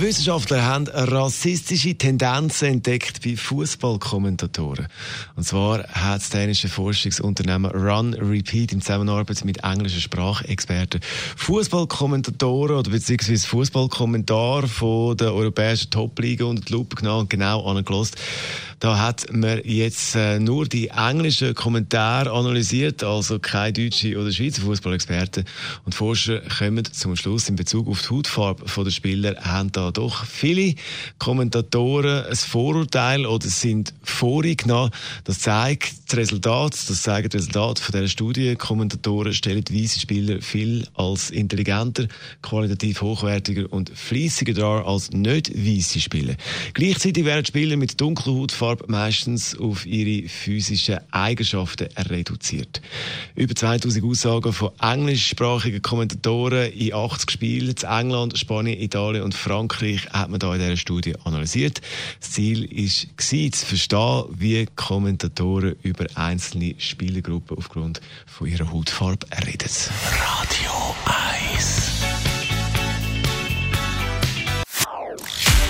Wissenschaftler haben rassistische Tendenzen entdeckt bei Fußballkommentatoren. Und zwar hat das dänische Forschungsunternehmen Run Repeat in Zusammenarbeit mit englischen Sprachexperten Fußballkommentatoren oder beziehungsweise Fußballkommentar von der europäischen Top-Liga unter die Lupe und genau angelost. Da hat man jetzt äh, nur die englischen Kommentare analysiert, also keine deutsche oder Schweizer Fußballexperten. Und Forscher kommen zum Schluss in Bezug auf die Hautfarbe der Spieler, haben da doch viele Kommentatoren ein Vorurteil oder sind vorgenommen. Das zeigt das Resultat, das zeigen die Resultate von dieser Studie. Kommentatoren stellen weiße Spieler viel als intelligenter, qualitativ hochwertiger und fließiger dar als nicht weiße Spieler. Gleichzeitig werden Spieler mit dunkler Hautfarbe Farbe meistens auf ihre physischen Eigenschaften reduziert. Über 2000 Aussagen von englischsprachigen Kommentatoren in 80 Spielen in England, Spanien, Italien und Frankreich hat man da in dieser Studie analysiert. Das Ziel war, zu verstehen, wie Kommentatoren über einzelne Spielergruppen aufgrund von ihrer Hautfarbe reden.